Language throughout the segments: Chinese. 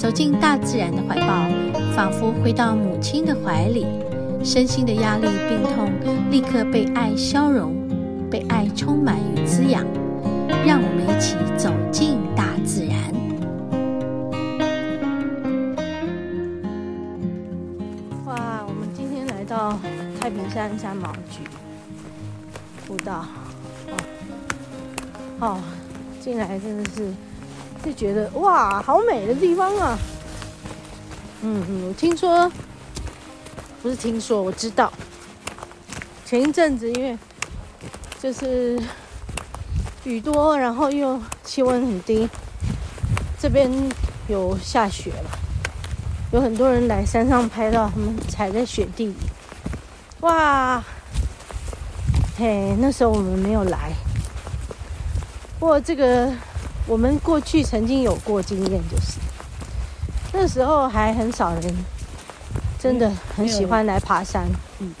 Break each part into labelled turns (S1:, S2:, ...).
S1: 走进大自然的怀抱，仿佛回到母亲的怀里，身心的压力、病痛立刻被爱消融，被爱充满与滋养。让我们一起走进大自然。
S2: 哇，我们今天来到太平山山毛櫸步道，哦，哦，进来真的是。就觉得哇，好美的地方啊！嗯嗯，我听说，不是听说，我知道。前一阵子因为就是雨多，然后又气温很低，这边有下雪了，有很多人来山上拍到他们踩在雪地里。哇，嘿，那时候我们没有来，不过这个。我们过去曾经有过经验，就是那时候还很少人真的很喜欢来爬山，嗯，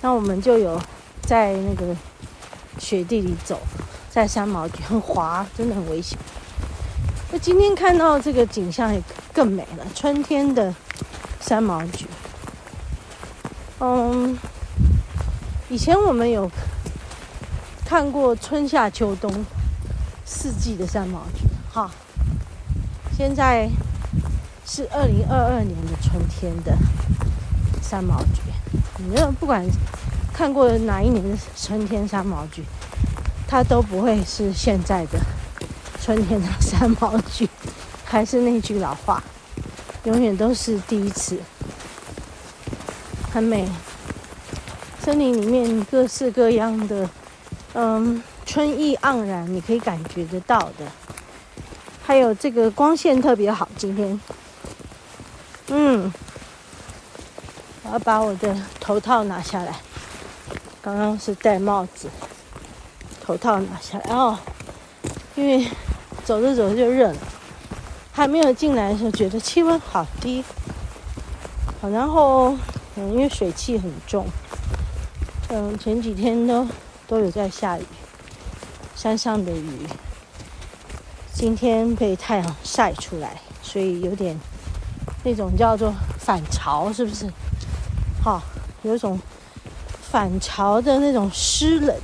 S2: 那我们就有在那个雪地里走，在山毛櫸很滑，真的很危险。那今天看到这个景象也更美了，春天的山毛菊。嗯，以前我们有看过春夏秋冬。四季的三毛菊，哈，现在是二零二二年的春天的三毛菊。你们不管看过哪一年的春天三毛菊，它都不会是现在的春天的三毛菊。还是那句老话，永远都是第一次。很美，森林里面各式各样的，嗯。春意盎然，你可以感觉得到的。还有这个光线特别好，今天，嗯，我要把我的头套拿下来。刚刚是戴帽子，头套拿下来哦，因为走着走着就热了。还没有进来的时候，觉得气温好低。好，然后嗯，因为水汽很重，嗯，前几天都都有在下雨。山上的雨，今天被太阳晒出来，所以有点那种叫做反潮，是不是？好，有一种反潮的那种湿冷，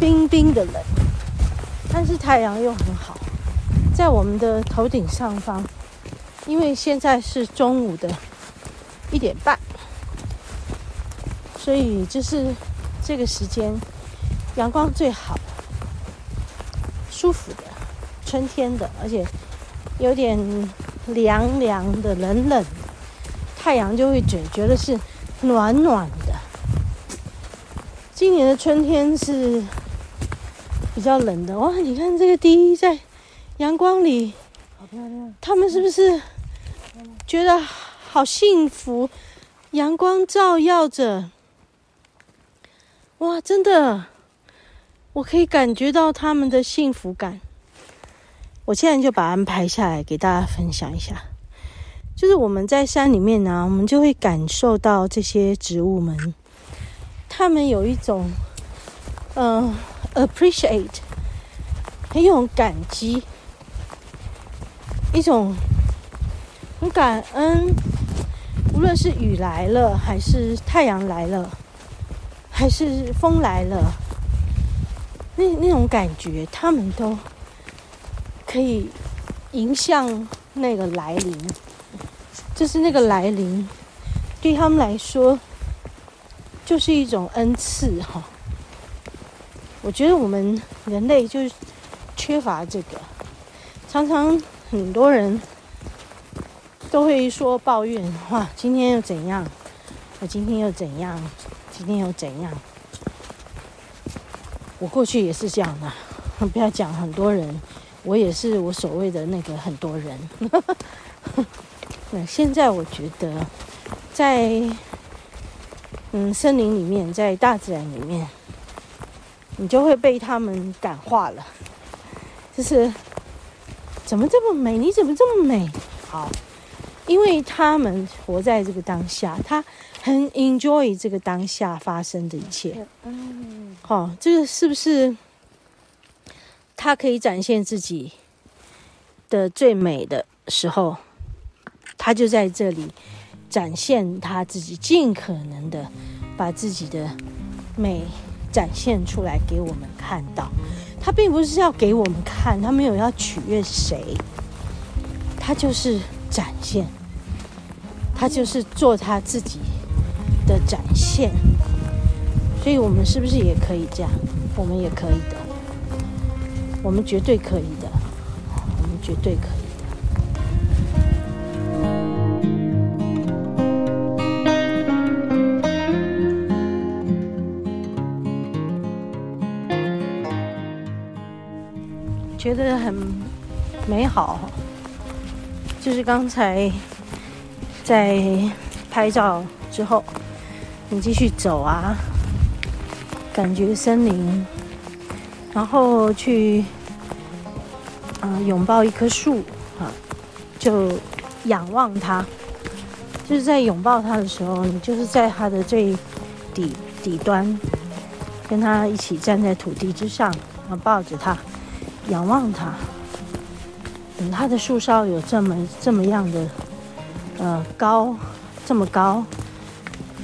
S2: 冰冰的冷。但是太阳又很好，在我们的头顶上方，因为现在是中午的一点半，所以就是这个时间阳光最好。舒服的，春天的，而且有点凉凉的、冷冷的，太阳就会觉觉得是暖暖的。今年的春天是比较冷的哇！你看这个滴在阳光里，好漂亮。他们是不是觉得好幸福？阳光照耀着，哇，真的。我可以感觉到他们的幸福感。我现在就把安排下来给大家分享一下。就是我们在山里面呢、我们就会感受到这些植物们，他们有一种嗯、呃、appreciate，很有感激，一种很感恩。无论是雨来了，还是太阳来了，还是风来了。那那种感觉，他们都可以迎向那个来临，就是那个来临，对他们来说就是一种恩赐哈。我觉得我们人类就缺乏这个，常常很多人都会说抱怨，哇，今天又怎样？我今天又怎样？今天又怎样？我过去也是这样的，不要讲很多人，我也是我所谓的那个很多人。那现在我觉得，在嗯森林里面，在大自然里面，你就会被他们感化了。就是怎么这么美？你怎么这么美？好，因为他们活在这个当下，他很 enjoy 这个当下发生的一切。嗯，好，这个是不是他可以展现自己的最美的时候？他就在这里展现他自己，尽可能的把自己的美展现出来给我们看到。他并不是要给我们看，他没有要取悦谁，他就是展现，他就是做他自己的展现。所以我们是不是也可以这样？我们也可以的，我们绝对可以的，我们绝对可以。觉得很美好，就是刚才在拍照之后，你继续走啊，感觉森林，然后去啊、拥抱一棵树啊，就仰望它，就是在拥抱它的时候，你就是在它的最底底端，跟它一起站在土地之上，然后抱着它。仰望它，等它的树梢有这么这么样的，呃，高，这么高，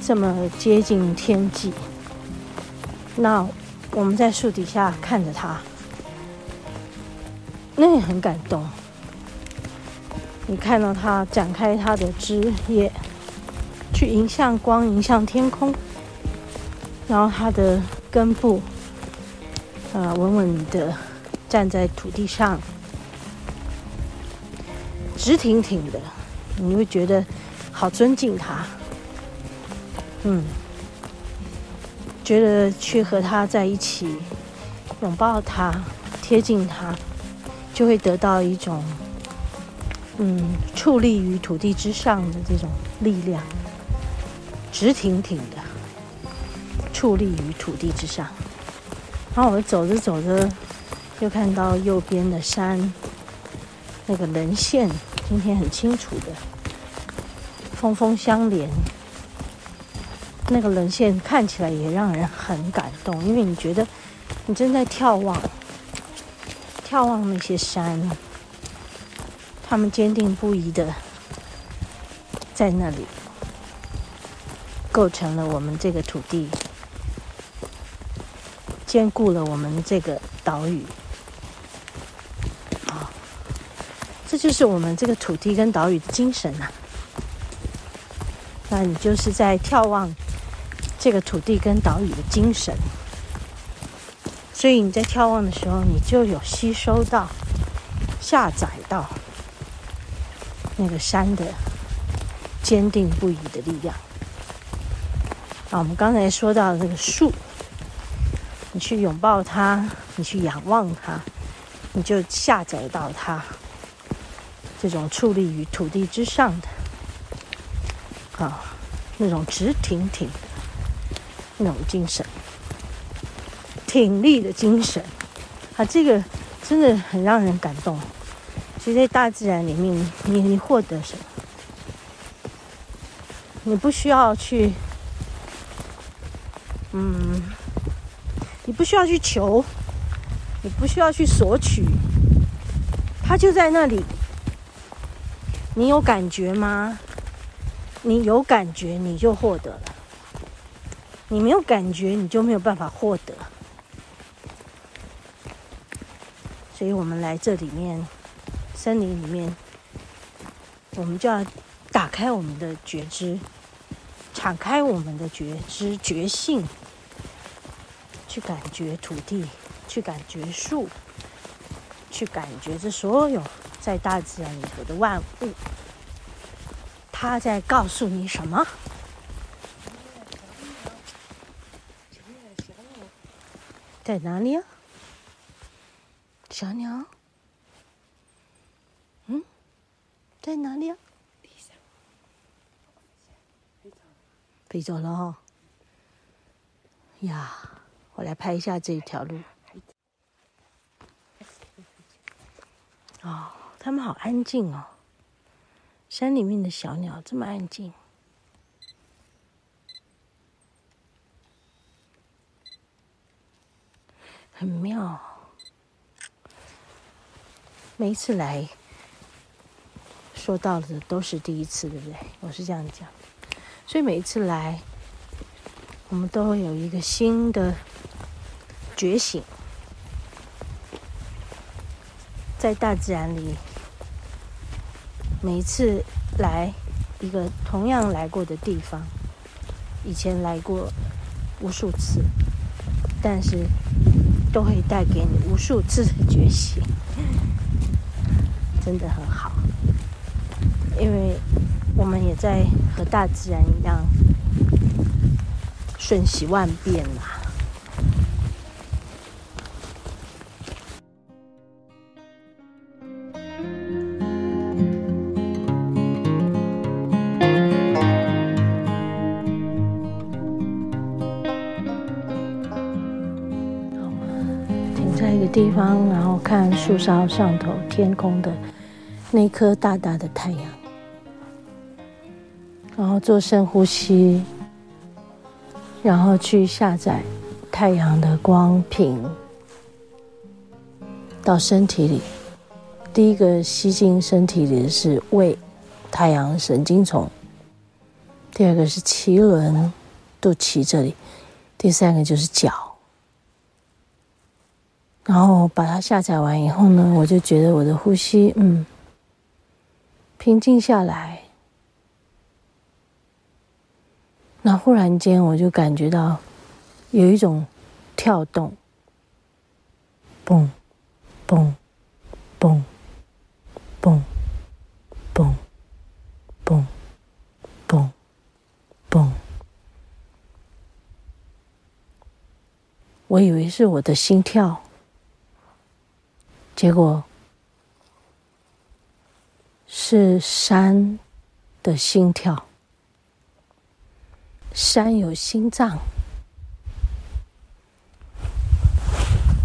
S2: 这么接近天际。那我们在树底下看着它，那也很感动。你看到它展开它的枝叶，去迎向光，迎向天空，然后它的根部，呃，稳稳的。站在土地上，直挺挺的，你会觉得好尊敬它。嗯，觉得去和他在一起，拥抱他，贴近他，就会得到一种嗯，矗立于土地之上的这种力量，直挺挺的，矗立于土地之上。然后我们走着走着。就看到右边的山，那个棱线今天很清楚的，峰峰相连。那个沦陷看起来也让人很感动，因为你觉得你正在眺望，眺望那些山，他们坚定不移的在那里，构成了我们这个土地，坚固了我们这个岛屿。啊这就是我们这个土地跟岛屿的精神呐、那你就是在眺望这个土地跟岛屿的精神，所以你在眺望的时候，你就有吸收到、下载到那个山的坚定不移的力量。啊，我们刚才说到的这个树，你去拥抱它，你去仰望它，你就下载到它。这种矗立于土地之上的，啊，那种直挺挺那种精神，挺立的精神，啊，这个真的很让人感动。其实，在大自然里面，你你获得什么？你不需要去，嗯，你不需要去求，你不需要去索取，它就在那里。你有感觉吗？你有感觉，你就获得了；你没有感觉，你就没有办法获得。所以我们来这里面，森林里面，我们就要打开我们的觉知，敞开我们的觉知觉性，去感觉土地，去感觉树，去感觉这所有。在大自然里头的万物，它在告诉你什么？在哪里啊？小鸟。嗯，在哪里啊？飞走了哦。呀，我来拍一下这一条路。哦，他们好安静哦。山里面的小鸟这么安静。很妙。每一次来，说到的都是第一次，对不对？我是这样讲，所以每一次来，我们都会有一个新的觉醒。在大自然里，每一次来一个同样来过的地方，以前来过无数次，但是都会带给你无数次的觉醒，真的很好。因为我们也在和大自然一样瞬息万变那个。地方，然后看树梢上头天空的那颗大大的太阳，然后做深呼吸，然后去下载太阳的光频到身体里。第一个吸进身体里的是胃，太阳神经丛；第二个是脐轮，肚脐这里；第三个就是脚。然后把它下载完以后呢，我就觉得我的呼吸，嗯，平静下来。那忽然间，我就感觉到有一种跳动，蹦，蹦，蹦，蹦，蹦，蹦，蹦，蹦。我以为是我的心跳。结果是山的心跳，山有心脏。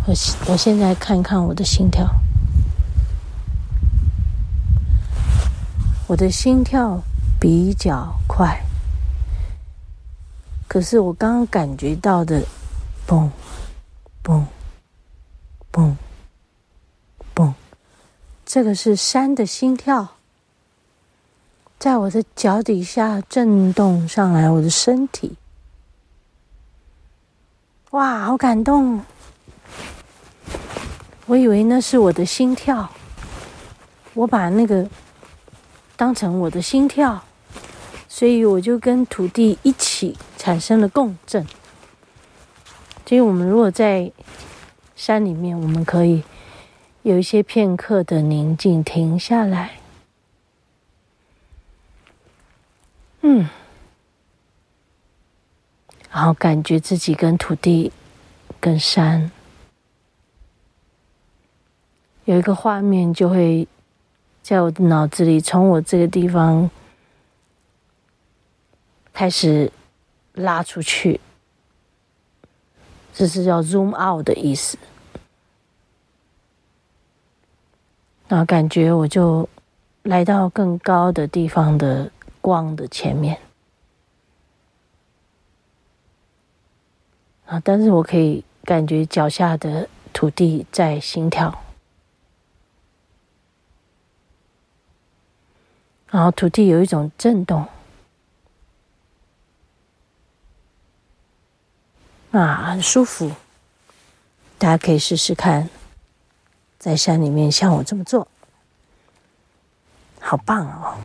S2: 我我现在看看我的心跳，我的心跳比较快，可是我刚刚感觉到的，嘣，嘣，嘣。这个是山的心跳，在我的脚底下震动上来，我的身体，哇，好感动！我以为那是我的心跳，我把那个当成我的心跳，所以我就跟土地一起产生了共振。所以我们如果在山里面，我们可以。有一些片刻的宁静，停下来，嗯，然后感觉自己跟土地、跟山。有一个画面，就会在我的脑子里，从我这个地方开始拉出去，这是叫 zoom out 的意思。然后感觉我就来到更高的地方的光的前面，啊！但是我可以感觉脚下的土地在心跳，然后土地有一种震动，啊，很舒服，大家可以试试看。在山里面，像我这么做，好棒哦！